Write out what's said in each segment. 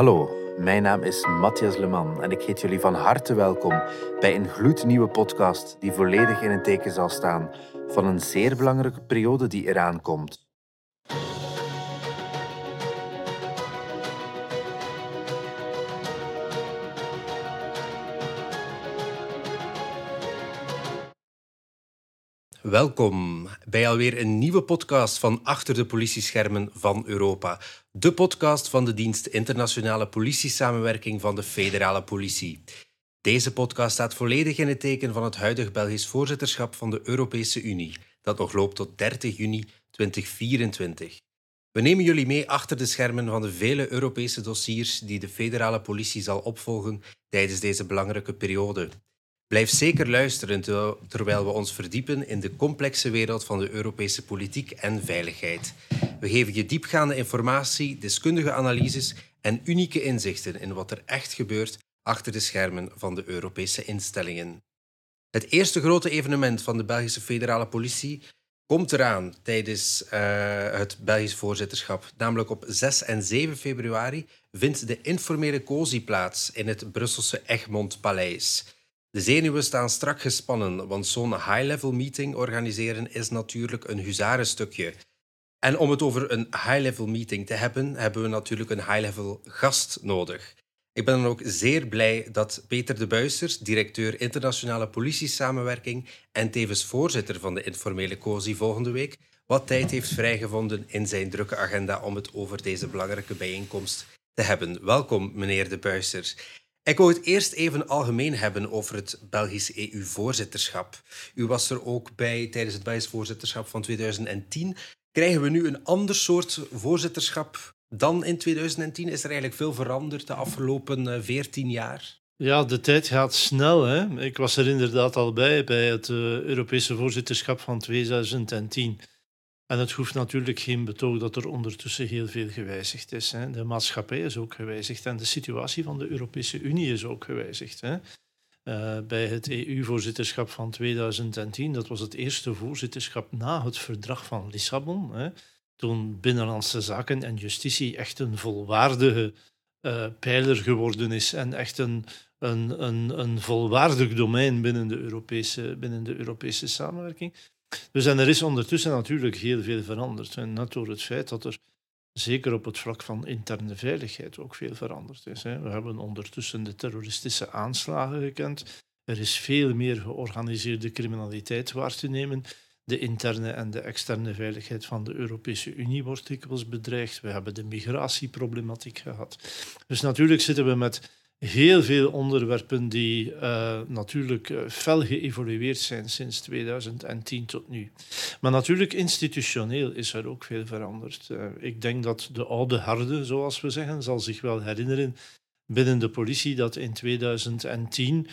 Hallo, mijn naam is Matthias Leman en ik heet jullie van harte welkom bij een gloednieuwe podcast die volledig in het teken zal staan van een zeer belangrijke periode die eraan komt. Welkom bij alweer een nieuwe podcast van Achter de politieschermen van Europa. De podcast van de dienst Internationale Politiesamenwerking van de Federale Politie. Deze podcast staat volledig in het teken van het huidig Belgisch voorzitterschap van de Europese Unie, dat nog loopt tot 30 juni 2024. We nemen jullie mee achter de schermen van de vele Europese dossiers die de federale politie zal opvolgen tijdens deze belangrijke periode. Blijf zeker luisteren terwijl we ons verdiepen in de complexe wereld van de Europese politiek en veiligheid. We geven je diepgaande informatie, deskundige analyses en unieke inzichten in wat er echt gebeurt achter de schermen van de Europese instellingen. Het eerste grote evenement van de Belgische federale politie komt eraan tijdens uh, het Belgisch voorzitterschap. Namelijk op 6 en 7 februari vindt de informele COSI plaats in het Brusselse Egmond Paleis. De zenuwen staan strak gespannen, want zo'n high-level meeting organiseren is natuurlijk een huzarenstukje. En om het over een high-level meeting te hebben, hebben we natuurlijk een high-level gast nodig. Ik ben dan ook zeer blij dat Peter de Buissers, directeur internationale politiesamenwerking en tevens voorzitter van de informele COSI volgende week, wat tijd heeft vrijgevonden in zijn drukke agenda om het over deze belangrijke bijeenkomst te hebben. Welkom, meneer de Buissers. Ik wil het eerst even algemeen hebben over het Belgisch EU-voorzitterschap. U was er ook bij tijdens het Belgisch voorzitterschap van 2010. Krijgen we nu een ander soort voorzitterschap dan in 2010? Is er eigenlijk veel veranderd de afgelopen 14 eh, jaar? Ja, de tijd gaat snel. Hè? Ik was er inderdaad al bij, bij het uh, Europese voorzitterschap van 2010. En het hoeft natuurlijk geen betoog dat er ondertussen heel veel gewijzigd is. Hè. De maatschappij is ook gewijzigd en de situatie van de Europese Unie is ook gewijzigd. Hè. Uh, bij het EU-voorzitterschap van 2010, dat was het eerste voorzitterschap na het verdrag van Lissabon, hè, toen Binnenlandse Zaken en Justitie echt een volwaardige uh, pijler geworden is en echt een, een, een, een volwaardig domein binnen de Europese, binnen de Europese samenwerking. Dus en er is ondertussen natuurlijk heel veel veranderd. En net door het feit dat er zeker op het vlak van interne veiligheid ook veel veranderd is. We hebben ondertussen de terroristische aanslagen gekend. Er is veel meer georganiseerde criminaliteit waar te nemen. De interne en de externe veiligheid van de Europese Unie wordt dikwijls bedreigd. We hebben de migratieproblematiek gehad. Dus natuurlijk zitten we met heel veel onderwerpen die uh, natuurlijk uh, fel geëvolueerd zijn sinds 2010 tot nu. Maar natuurlijk institutioneel is er ook veel veranderd. Uh, ik denk dat de oude harde, zoals we zeggen, zal zich wel herinneren binnen de politie dat in 2010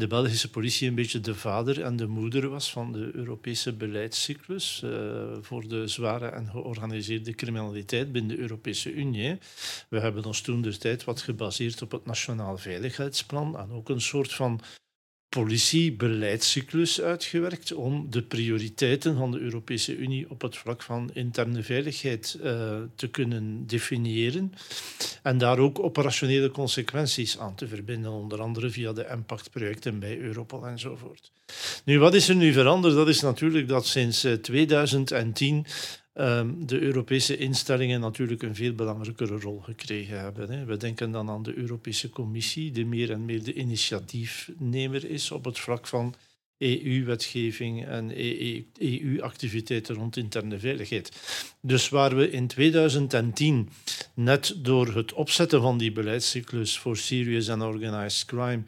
de Belgische politie een beetje de vader en de moeder was van de Europese beleidscyclus uh, voor de zware en georganiseerde criminaliteit binnen de Europese Unie. We hebben ons toen de tijd wat gebaseerd op het Nationaal Veiligheidsplan en ook een soort van politiebeleidscyclus uitgewerkt om de prioriteiten van de Europese Unie op het vlak van interne veiligheid uh, te kunnen definiëren en daar ook operationele consequenties aan te verbinden, onder andere via de impactprojecten bij Europol enzovoort. Nu, wat is er nu veranderd? Dat is natuurlijk dat sinds 2010 um, de Europese instellingen natuurlijk een veel belangrijkere rol gekregen hebben. We denken dan aan de Europese Commissie, die meer en meer de initiatiefnemer is op het vlak van EU-wetgeving en EU-activiteiten rond interne veiligheid. Dus waar we in 2010 net door het opzetten van die beleidscyclus voor serious and organized crime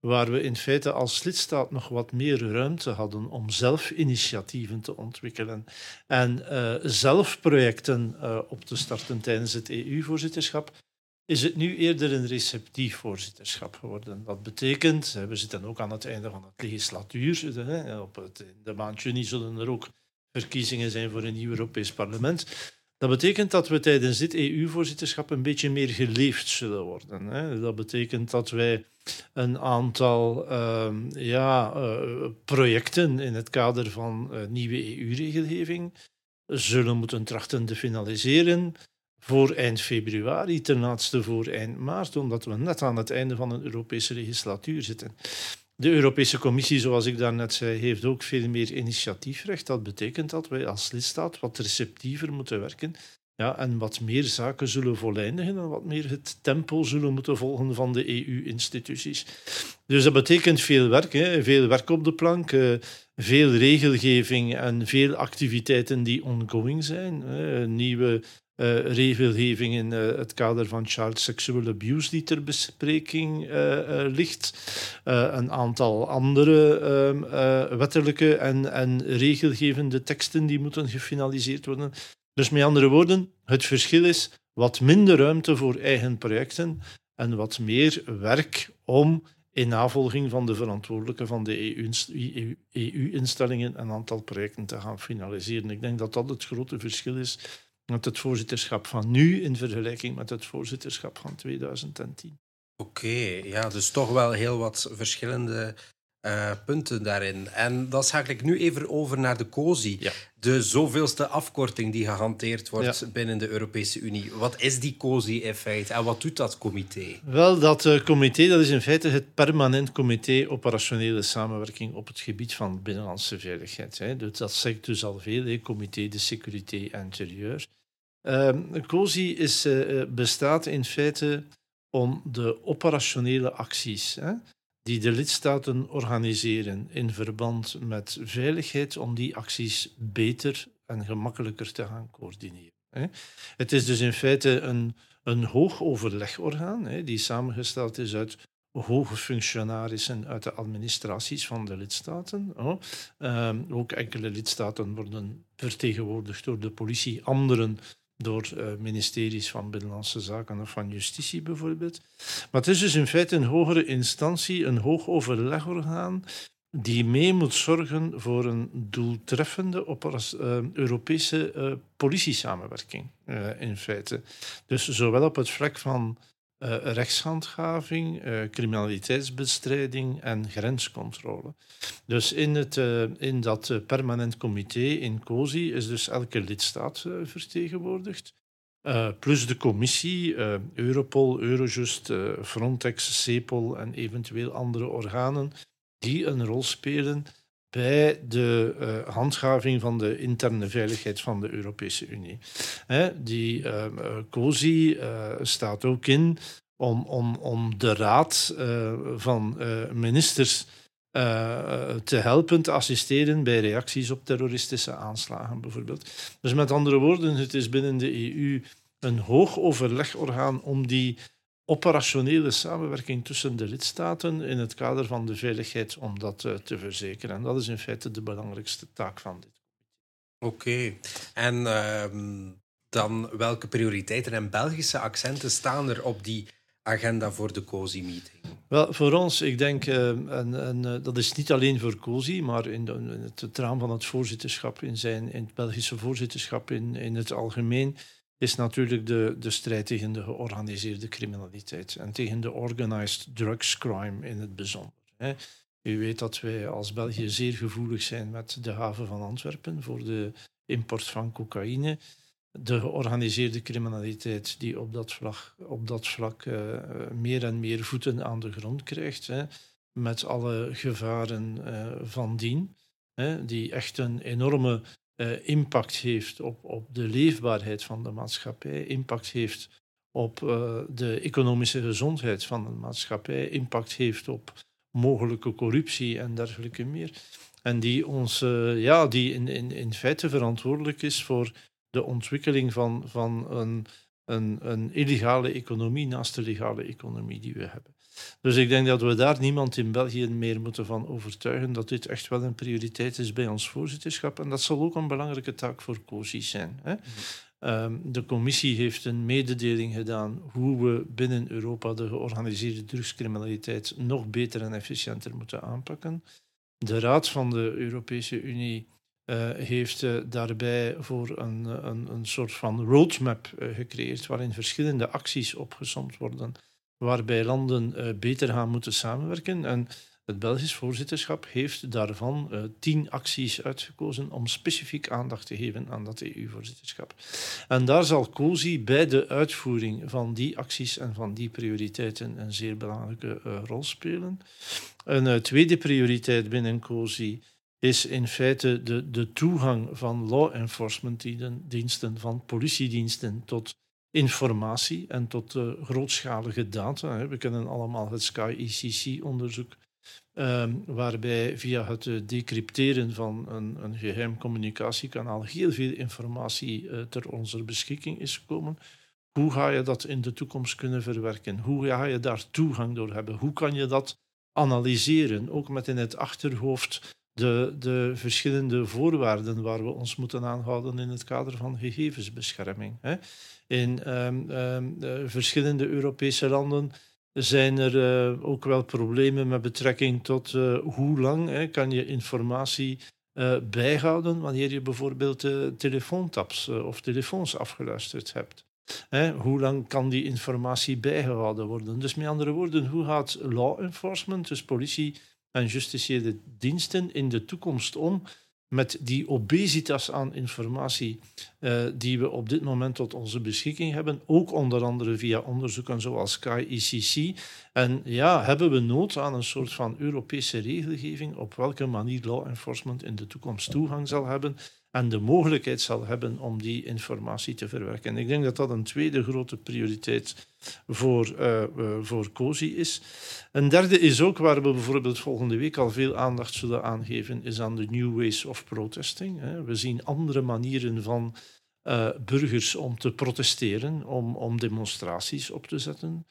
waar we in feite als lidstaat nog wat meer ruimte hadden om zelf initiatieven te ontwikkelen en uh, zelf projecten uh, op te starten tijdens het EU-voorzitterschap, is het nu eerder een receptief voorzitterschap geworden. Dat betekent, we zitten ook aan het einde van het legislatuur, op het, in de maand juni zullen er ook verkiezingen zijn voor een nieuw Europees parlement. Dat betekent dat we tijdens dit EU-voorzitterschap een beetje meer geleefd zullen worden. Hè. Dat betekent dat wij een aantal uh, ja, uh, projecten in het kader van uh, nieuwe EU-regelgeving zullen moeten trachten te finaliseren. voor eind februari, ten laatste voor eind maart, omdat we net aan het einde van een Europese legislatuur zitten. De Europese Commissie, zoals ik daarnet zei, heeft ook veel meer initiatiefrecht. Dat betekent dat wij als lidstaat wat receptiever moeten werken ja, en wat meer zaken zullen voleindigen en wat meer het tempo zullen moeten volgen van de EU-instituties. Dus dat betekent veel werk, hè. veel werk op de plank, eh, veel regelgeving en veel activiteiten die ongoing zijn. Nieuwe uh, regelgeving in uh, het kader van child sexual abuse die ter bespreking uh, ligt. een aantal andere ehm, wettelijke en, en regelgevende teksten die moeten gefinaliseerd worden. Dus met andere woorden, het verschil is wat minder ruimte voor eigen projecten en wat meer werk om in navolging van de verantwoordelijke van de EU-instellingen EU een aantal projecten te gaan finaliseren. Ik denk dat dat het grote verschil is met het voorzitterschap van nu in vergelijking met het voorzitterschap van 2010. Oké, ja, dus toch wel heel wat verschillende uh, punten daarin. En dan schakel ik nu even over naar de COSI. De zoveelste afkorting die gehanteerd wordt binnen de Europese Unie. Wat is die COSI in feite en wat doet dat comité? Wel, dat uh, comité dat is in feite het permanent comité operationele samenwerking op het gebied van binnenlandse veiligheid. Hè. Dus dat zegt dus al veel, hè, comité de sécurité intérieure. Uh, COSI is, uh, bestaat in feite om de operationele acties hè, die de lidstaten organiseren in verband met veiligheid, om die acties beter en gemakkelijker te gaan coördineren. Het is dus in feite een, een hoog overlegorgaan die samengesteld is uit hoge functionarissen uit de administraties van de lidstaten. Ehm, ook enkele lidstaten worden vertegenwoordigd door de politie, anderen door uh, ministeries van Binnenlandse Zaken of van Justitie bijvoorbeeld. Maar het is dus in feite een hogere instantie, een hoog overlegorgaan, die mee moet zorgen voor een doeltreffende uh, Europese uh, politiesamenwerking, in feite. Dus zowel op het vlak van uh, rechtshandhaving, uh, criminaliteitsbestrijding en grenscontrole. Dus in, het, uh, in dat permanent comité in COSI is dus elke lidstaat vertegenwoordigd. plus de commissie, Europol, Eurojust, Frontex, CEPOL en eventueel andere organen die een rol spelen bij de uh, handhaving van de interne veiligheid van de Europese Unie. Hè, die uh, COSI uh, staat ook in om, om, om de raad van ministers te helpen, te assisteren bij reacties op terroristische aanslagen, bijvoorbeeld. Dus met andere woorden, het is binnen de EU een hoog overlegorgaan om die operationele samenwerking tussen de lidstaten in het kader van de veiligheid om dat uh, te verzekeren. En dat is in feite de belangrijkste taak van dit. Oké. En uh, dan welke prioriteiten en Belgische accenten staan er op die agenda voor de COSI-meeting? Wel, voor ons, ik denk, uh, en, en uh, dat is niet alleen voor COSI, maar in, de, in het, het, raam van het voorzitterschap, in, zijn, in het Belgische voorzitterschap in, in het algemeen, is natuurlijk de, de strijd tegen de georganiseerde criminaliteit en tegen de organized drugs crime in het bijzonder. Hè. U weet dat wij als België zeer gevoelig zijn met de haven van Antwerpen voor de import van cocaïne. De georganiseerde criminaliteit die op dat vlak, op dat vlak uh, meer en meer voeten aan de grond krijgt, hè, met alle gevaren uh, van dien, hè, die echt een enorme uh, impact heeft op, op de leefbaarheid van de maatschappij, impact heeft op uh, de economische gezondheid van de maatschappij, impact heeft op mogelijke corruptie en dergelijke meer. En die, ons, uh, ja, die in, in, in feite verantwoordelijk is voor de ontwikkeling van, van een, een, een illegale economie naast de legale economie die we hebben. Dus ik denk dat we daar niemand in België meer moeten van overtuigen dat dit echt wel een prioriteit is bij ons voorzitterschap. En dat zal ook een belangrijke taak voor COSI zijn. Hè? Um, de commissie heeft een mededeling gedaan hoe we binnen Europa de georganiseerde drugscriminaliteit nog beter en efficiënter moeten aanpakken. De Raad van de Europese Unie uh, heeft uh, daarbij voor een, een, een soort van roadmap gecreëerd waarin verschillende acties opgezomd worden waarbij landen uh, beter gaan moeten samenwerken. En Het Belgisch voorzitterschap heeft daarvan uh, tien acties uitgekozen om specifiek aandacht te geven aan dat EU-voorzitterschap. En daar zal COSI bij de uitvoering van die acties en van die prioriteiten een zeer belangrijke uh, rol spelen. Een tweede prioriteit binnen COSI is in feite de, de toegang van law enforcement diensten, van politiediensten tot informatie en tot uh, grootschalige data. We kennen allemaal het Sky ECC-onderzoek, ehm, waarbij via het uh, decrypteren van een, een, geheim communicatiekanaal heel veel informatie uh, ter onze beschikking is gekomen. Hoe ga je dat in de toekomst kunnen verwerken? Hoe ga je daar toegang door hebben? Hoe kan je dat analyseren? Ook met in het achterhoofd de, de verschillende voorwaarden waar we ons moeten aanhouden in het kader van gegevensbescherming. Hè. In um, um, verschillende Europese landen zijn er uh, ook wel problemen met betrekking tot uh, hoe lang hè, kan je informatie uh, bijhouden wanneer je bijvoorbeeld telefoontaps of telefoons afgeluisterd hebt. Hè, hoe lang kan die informatie bijgehouden worden? Dus met andere woorden, hoe gaat law enforcement, dus politie en justitiële diensten in de toekomst om met die obesitas aan informatie uh, die we op dit moment tot onze beschikking hebben, ook onder andere via onderzoeken zoals Sky ECC. En ja, hebben we nood aan een soort van Europese regelgeving op welke manier law enforcement in de toekomst toegang zal hebben en de mogelijkheid zal hebben om die informatie te verwerken. En ik denk dat dat een tweede grote prioriteit voor, uh, uh, voor COSI is. Een derde is ook waar we bijvoorbeeld volgende week al veel aandacht zullen aangeven, is aan de new ways of protesting. We zien andere manieren van uh, burgers om te protesteren, om, om demonstraties op te zetten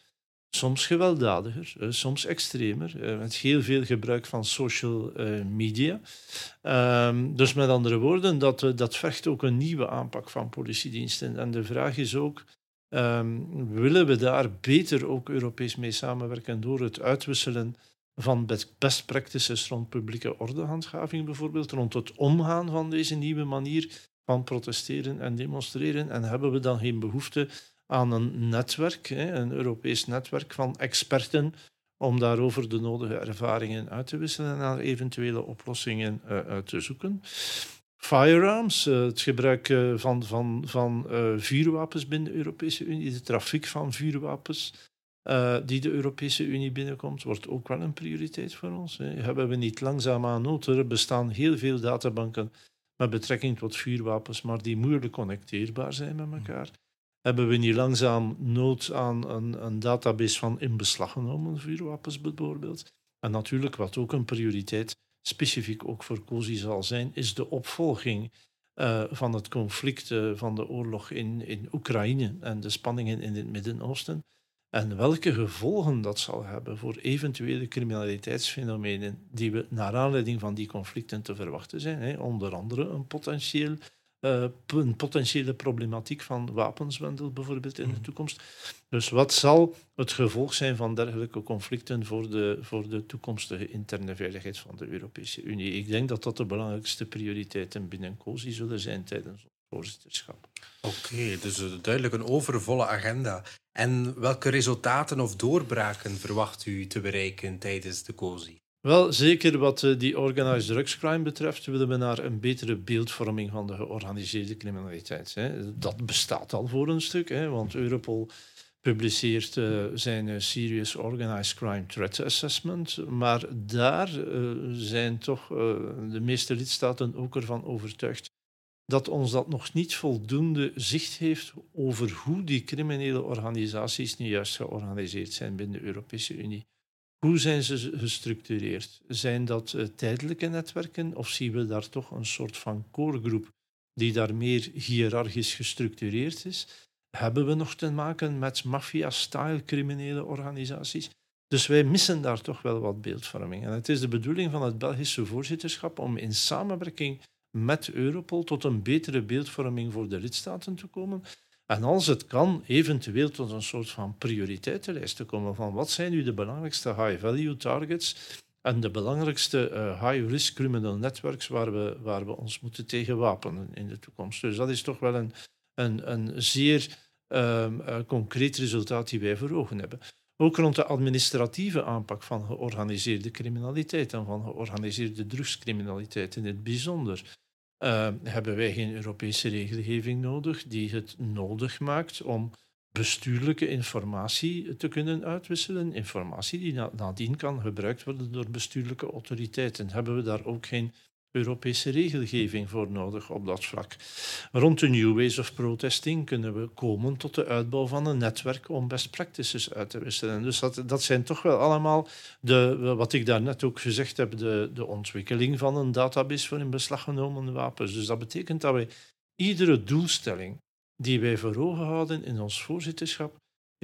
soms gewelddadiger, eh, soms extremer, eh, met heel veel gebruik van social eh, media. Um, dus met andere woorden, dat, dat vergt ook een nieuwe aanpak van politiediensten. En de vraag is ook, um, willen we daar beter ook Europees mee samenwerken door het uitwisselen van best practices rond publieke ordehandhaving bijvoorbeeld, rond het omgaan van deze nieuwe manier van protesteren en demonstreren? En hebben we dan geen behoefte aan een netwerk, een Europees netwerk van experten, om daarover de nodige ervaringen uit te wisselen en naar eventuele oplossingen uit te zoeken. Firearms, uh, het gebruik uh, van, van, van vuurwapens binnen de Europese Unie, de trafiek van vuurwapens die de Europese Unie binnenkomt, wordt ook wel een prioriteit voor ons. Hè. Hebben we niet langzaamaan nood? Er bestaan heel veel databanken met betrekking tot vuurwapens, maar die moeilijk connecteerbaar zijn met elkaar hebben we niet langzaam nood aan een, een database van in beslag genomen vuurwapens bijvoorbeeld. En natuurlijk, wat ook een prioriteit specifiek ook voor COSI zal zijn, is de opvolging uh, van het conflict uh, van de oorlog in, in Oekraïne en de spanningen in het Midden-Oosten. En welke gevolgen dat zal hebben voor eventuele criminaliteitsfenomenen die we naar aanleiding van die conflicten te verwachten zijn. Hè. Onder andere een potentieel uh, een potentiële problematiek van wapenswendel bijvoorbeeld in de mhm. toekomst. Dus wat zal het gevolg zijn van dergelijke conflicten voor de, voor de toekomstige interne veiligheid van de Europese Unie? Ik denk dat dat de belangrijkste prioriteiten binnen COSI zullen zijn tijdens ons voorzitterschap. Oké, dus duidelijk een overvolle agenda. En welke resultaten of doorbraken verwacht u te bereiken tijdens de COSI? Wel, zeker wat eh, die organized drugs crime betreft, willen we naar een betere beeldvorming van de georganiseerde criminaliteit. Dat bestaat al voor een stuk, want Europol publiceert uh, zijn uh, Serious Organized Crime Threat Assessment. Maar daar zijn toch de meeste lidstaten ook ervan overtuigd dat ons dat nog niet voldoende zicht heeft over hoe die criminele organisaties nu juist georganiseerd zijn binnen de Europese Unie. Hoe zijn ze gestructureerd? Zijn dat uh, tijdelijke netwerken of zien we daar toch een soort van coregroep die daar meer hiërarchisch gestructureerd is? Hebben we nog te maken met maffia-style criminele organisaties? Dus wij missen daar toch wel wat beeldvorming. En het is de bedoeling van het Belgische voorzitterschap om in samenwerking met Europol tot een betere beeldvorming voor de lidstaten te komen. En als het kan, eventueel tot een soort van prioriteitenlijst te komen van wat zijn nu de belangrijkste high-value targets en de belangrijkste uh, high-risk criminal networks waar we, waar we ons moeten tegen wapenen in de toekomst. Dus dat is toch wel een, een, een zeer um, uh, concreet resultaat die wij voor ogen hebben. Ook rond de administratieve aanpak van georganiseerde criminaliteit en van georganiseerde drugscriminaliteit in het bijzonder. Uh, hebben wij geen Europese regelgeving nodig die het nodig maakt om bestuurlijke informatie te kunnen uitwisselen. Informatie die nadien kan gebruikt worden door bestuurlijke autoriteiten. Hebben we daar ook geen Europese regelgeving voor nodig op dat vlak. Rond de New Ways of Protesting kunnen we komen tot de uitbouw van een netwerk om best practices uit te wisselen. Dus dat, dat zijn toch wel allemaal, de, wat ik daarnet ook gezegd heb, de, de ontwikkeling van een database voor in beslag genomen wapens. Dus dat betekent dat wij iedere doelstelling die wij voor ogen houden in ons voorzitterschap,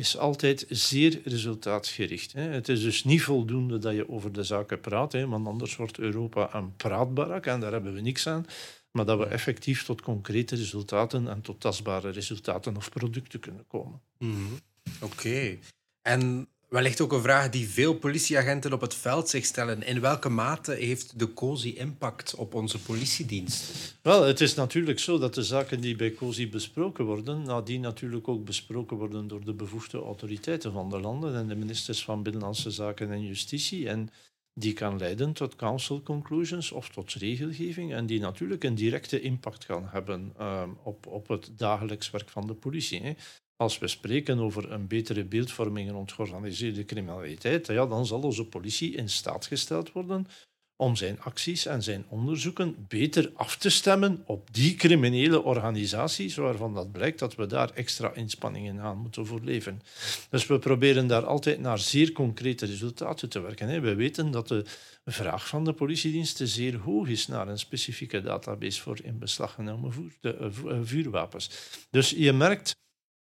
is altijd zeer resultaatgericht. Het is dus niet voldoende dat je over de zaken praat, want anders wordt Europa een praatbarak en daar hebben we niks aan. Maar dat we effectief tot concrete resultaten en tot tastbare resultaten of producten kunnen komen. Mhm. Oké. En wellicht ook een vraag die veel politieagenten op het veld zich stellen. In welke mate heeft de COSI impact op onze politiediensten? Wel, het is natuurlijk zo dat de zaken die bij COSI besproken worden, nadien natuurlijk ook besproken worden door de bevoegde autoriteiten van de landen en de ministers van Binnenlandse Zaken en Justitie. En die kan leiden tot council conclusions of tot regelgeving en die natuurlijk een directe impact gaan hebben uh, op, op het dagelijks werk van de politie. Hè. Als we spreken over een betere beeldvorming rond georganiseerde criminaliteit, ja, dan zal onze politie in staat gesteld worden om zijn acties en zijn onderzoeken beter af te stemmen op die criminele organisaties, waarvan dat blijkt dat we daar extra inspanningen aan moeten voor leven. Dus we proberen daar altijd naar zeer concrete resultaten te werken. We weten dat de vraag van de politiediensten zeer hoog is naar een specifieke database voor in beslag genomen eh, eh, vuurwapens. Dus je merkt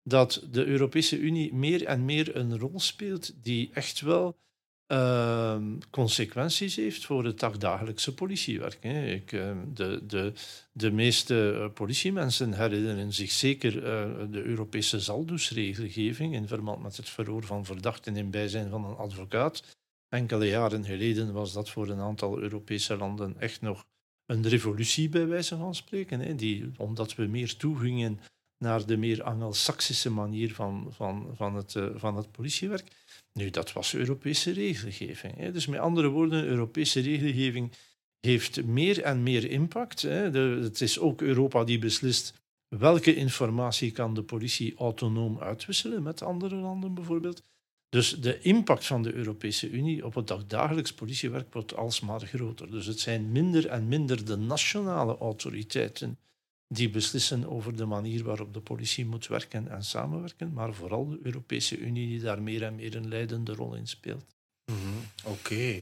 dat de Europese Unie meer en meer een rol speelt die echt wel uh, consequenties heeft voor het dagdagelijkse politiewerk. Hè. Ik, uh, de, de, de meeste uh, politiemensen herinneren zich zeker eh, de Europese zaldusregelgeving in verband met het verhoor van verdachten in bijzijn van een advocaat. Enkele jaren geleden was dat voor een aantal Europese landen echt nog een revolutie, bij wijze van spreken. Hè, die, omdat we meer toegingen naar de meer Angelsaksische manier van, van, van, het, uh, van het politiewerk. Nu, dat was Europese regelgeving. Hè. Dus met andere woorden, Europese regelgeving heeft meer en meer impact. Hè. De, het is ook Europa die beslist welke informatie kan de politie autonoom uitwisselen met andere landen bijvoorbeeld. Dus de impact van de Europese Unie op het dagdagelijks politiewerk wordt alsmaar groter. Dus het zijn minder en minder de nationale autoriteiten die beslissen over de manier waarop de politie moet werken en samenwerken, maar vooral de Europese Unie die daar meer en meer een leidende rol in speelt. Mhm, oké.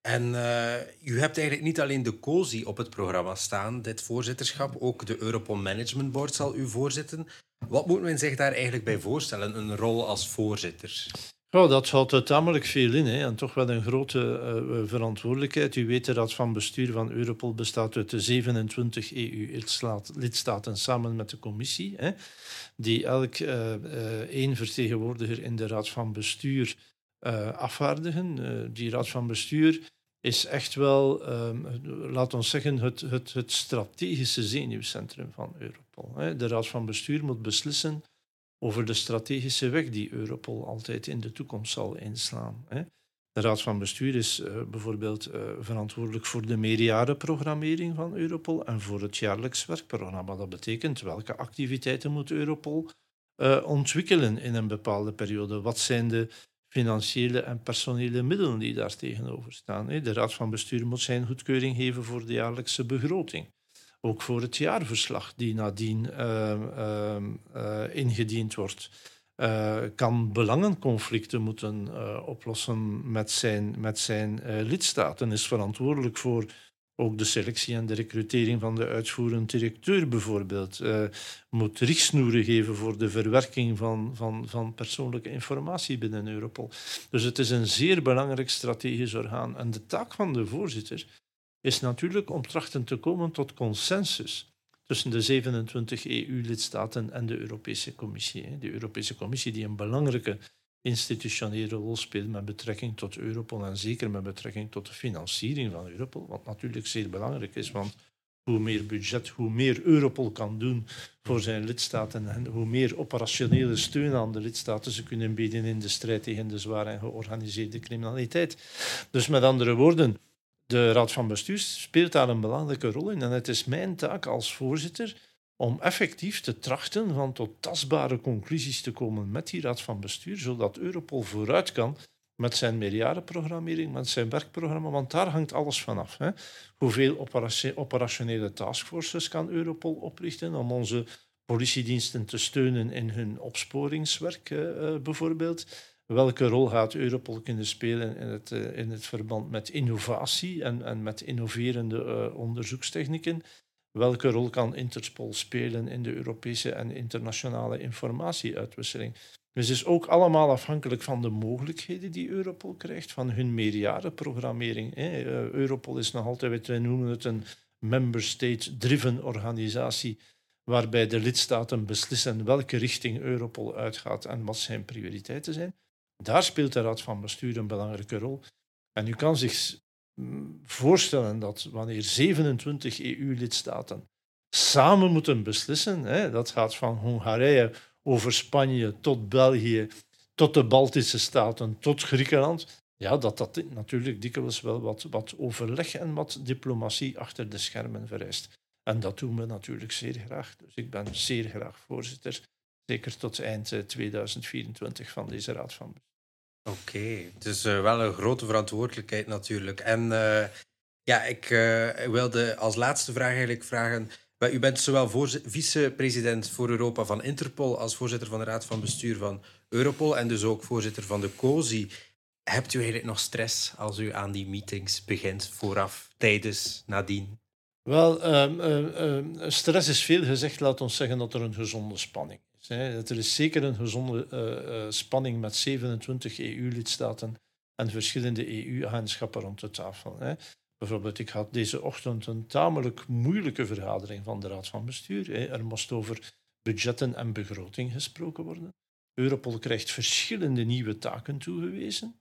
En uh, u hebt eigenlijk niet alleen de COSI op het programma staan, dit voorzitterschap, ook de Europol Management Board zal u voorzitten. Wat moet men zich daar eigenlijk bij voorstellen, een rol als voorzitter? Oh, dat er tamelijk veel in hè. en toch wel een grote uh, verantwoordelijkheid. U weet, de Raad van Bestuur van Europol bestaat uit de 27 EU-lidstaten samen met de commissie, hè, die elk uh, één vertegenwoordiger in de Raad van Bestuur afvaardigen. die Raad van Bestuur is echt wel, laat ons zeggen, het, het, het strategische zenuwcentrum van Europol. Hè. De Raad van Bestuur moet beslissen over de strategische weg die Europol altijd in de toekomst zal inslaan. De Raad van Bestuur is uh, bijvoorbeeld uh, verantwoordelijk voor de meerjarenprogrammering van Europol en voor het jaarlijks werkprogramma. Dat betekent welke activiteiten moet Europol uh, ontwikkelen in een bepaalde periode? Wat zijn de financiële en personele middelen die daar tegenover staan? De Raad van Bestuur moet zijn goedkeuring geven voor de jaarlijkse begroting ook voor het jaarverslag die nadien uh, uh, ingediend wordt. Uh, kan belangenconflicten moeten oplossen met zijn, met zijn lidstaten, is verantwoordelijk voor ook de selectie en de recrutering van de uitvoerend directeur bijvoorbeeld. moet richtsnoeren geven voor de verwerking van, van, van persoonlijke informatie binnen Europol. Dus het is een zeer belangrijk strategisch orgaan. En de taak van de voorzitter is natuurlijk om trachten te komen tot consensus tussen de 27 EU-lidstaten en de Europese Commissie. De Europese Commissie die een belangrijke institutionele rol speelt met betrekking tot Europol en zeker met betrekking tot de financiering van Europol, wat natuurlijk zeer belangrijk is, want hoe meer budget, hoe meer Europol kan doen voor zijn lidstaten en hoe meer operationele steun aan de lidstaten ze kunnen bieden in de strijd tegen de zware en georganiseerde criminaliteit. Dus met andere woorden, de Raad van Bestuur speelt daar een belangrijke rol in. En het is mijn taak als voorzitter om effectief te trachten van tot tastbare conclusies te komen met die Raad van Bestuur, zodat Europol vooruit kan met zijn meerjarenprogrammering, met zijn werkprogramma, want daar hangt alles vanaf. Hè. Hoeveel operationele taskforces kan Europol oprichten om onze politiediensten te steunen in hun opsporingswerk uh, bijvoorbeeld? Welke rol gaat Europol kunnen spelen in het, uh, in het verband met innovatie en, en met innoverende uh, onderzoekstechnieken? Welke rol kan Interpol spelen in de Europese en internationale informatieuitwisseling? Dus het is ook allemaal afhankelijk van de mogelijkheden die Europol krijgt, van hun meerjarenprogrammering. Eh, Europol is nog altijd, wij noemen het een member state-driven organisatie, waarbij de lidstaten beslissen welke richting Europol uitgaat en wat zijn prioriteiten zijn. Daar speelt de Raad van Bestuur een belangrijke rol. En u kan zich mm, voorstellen dat wanneer 27 EU-lidstaten samen moeten beslissen, hè, dat gaat van Hongarije over Spanje tot België, tot de Baltische Staten, tot Griekenland, ja, dat dat natuurlijk dikwijls wel wat, wat overleg en wat diplomatie achter de schermen vereist. En dat doen we natuurlijk zeer graag. Dus ik ben zeer graag voorzitter, zeker tot eind 2024 eh, van deze Raad van Oké, okay. dus uh, wel een grote verantwoordelijkheid natuurlijk. En uh, ja, ik uh, wilde als laatste vraag eigenlijk vragen u bent zowel vice-president voor Europa van Interpol als voorzitter van de Raad van Bestuur van Europol en dus ook voorzitter van de COSI. Hebt u eigenlijk nog stress als u aan die meetings begint, vooraf, tijdens, nadien? Wel, um, um, stress is veel gezegd. Laat ons zeggen dat er een gezonde spanning. Er is zeker een gezonde uh, uh, spanning met 27 EU-lidstaten en verschillende EU-agentschappen rond de tafel. Hè. Bijvoorbeeld, ik had deze ochtend een tamelijk moeilijke vergadering van de Raad van Bestuur. Er moest over budgetten en begroting gesproken worden. Europol krijgt verschillende nieuwe taken toegewezen.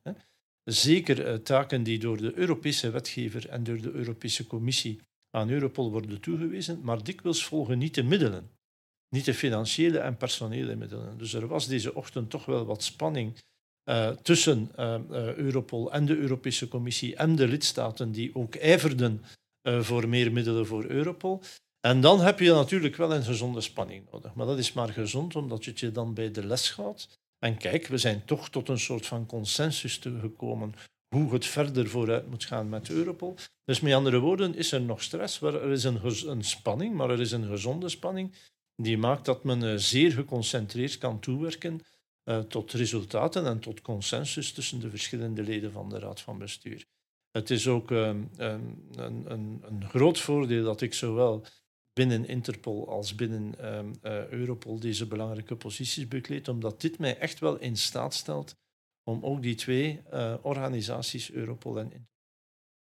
Zeker eh, taken die door de Europese wetgever en door de Europese Commissie aan Europol worden toegewezen, maar dikwijls volgen niet de middelen. Niet de financiële en personele middelen. Dus er was deze ochtend toch wel wat spanning uh, tussen uh, Europol en de Europese Commissie en de lidstaten die ook ijverden voor meer middelen voor Europol. En dan heb je natuurlijk wel een gezonde spanning nodig. Maar dat is maar gezond omdat je het je dan bij de les gaat. En kijk, we zijn toch tot een soort van consensus gekomen hoe het verder vooruit moet gaan met Europol. Dus met andere woorden, is er nog stress, er is een, een spanning, maar er is een gezonde spanning die maakt dat men zeer geconcentreerd kan toewerken uh, tot resultaten en tot consensus tussen de verschillende leden van de Raad van Bestuur. Het is ook uh, een, een, een, groot voordeel dat ik zowel binnen Interpol als binnen uh, Europol deze belangrijke posities bekleed, omdat dit mij echt wel in staat stelt om ook die twee organisaties, Europol en Interpol,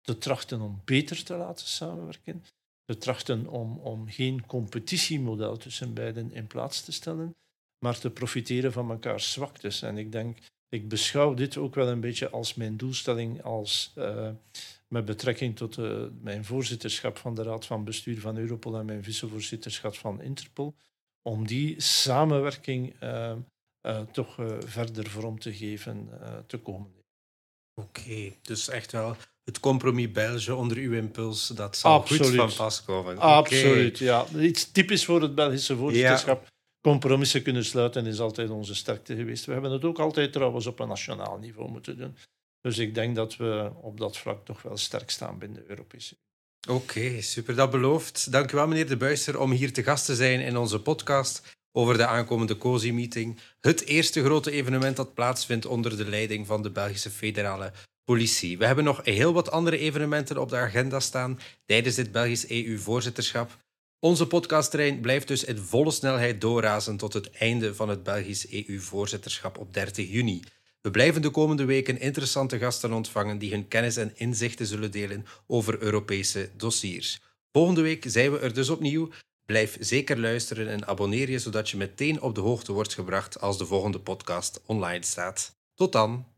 te trachten om beter te laten samenwerken, te trachten om, om geen competitiemodel tussen beiden in plaats te stellen, maar te profiteren van elkaars zwaktes. En ik denk, ik beschouw dit ook wel een beetje als mijn doelstelling als, uh, met betrekking tot uh, mijn voorzitterschap van de Raad van Bestuur van Europol en mijn vicevoorzitterschap van Interpol, om die samenwerking uh, toch verder vorm te geven te komen. Oké, dus echt wel het compromis Belge onder uw impuls, dat zal Absoluut. goed van pas komen. Absoluut, ja. Iets typisch voor het Belgische voorzitterschap compromissen kunnen sluiten is altijd onze sterkte geweest. We hebben het ook altijd trouwens op een nationaal niveau moeten doen. Dus ik denk dat we op dat vlak toch wel sterk staan binnen de Europese Oké, super. Dat belooft. Dank u wel, meneer De Buister, om hier te gast te zijn in onze podcast over de aankomende COSI-meeting. Het eerste grote evenement dat plaatsvindt onder de leiding van de Belgische federale politie. We hebben nog heel wat andere evenementen op de agenda staan tijdens dit Belgisch EU-voorzitterschap. Onze podcasttrein blijft dus in volle snelheid doorrazen tot het einde van het Belgisch EU-voorzitterschap op 30 juni. We blijven de komende weken interessante gasten ontvangen die hun kennis en inzichten zullen delen over Europese dossiers. Volgende week zijn we er dus opnieuw. Blijf zeker luisteren en abonneer je zodat je meteen op de hoogte wordt gebracht als de volgende podcast online staat. Tot dan!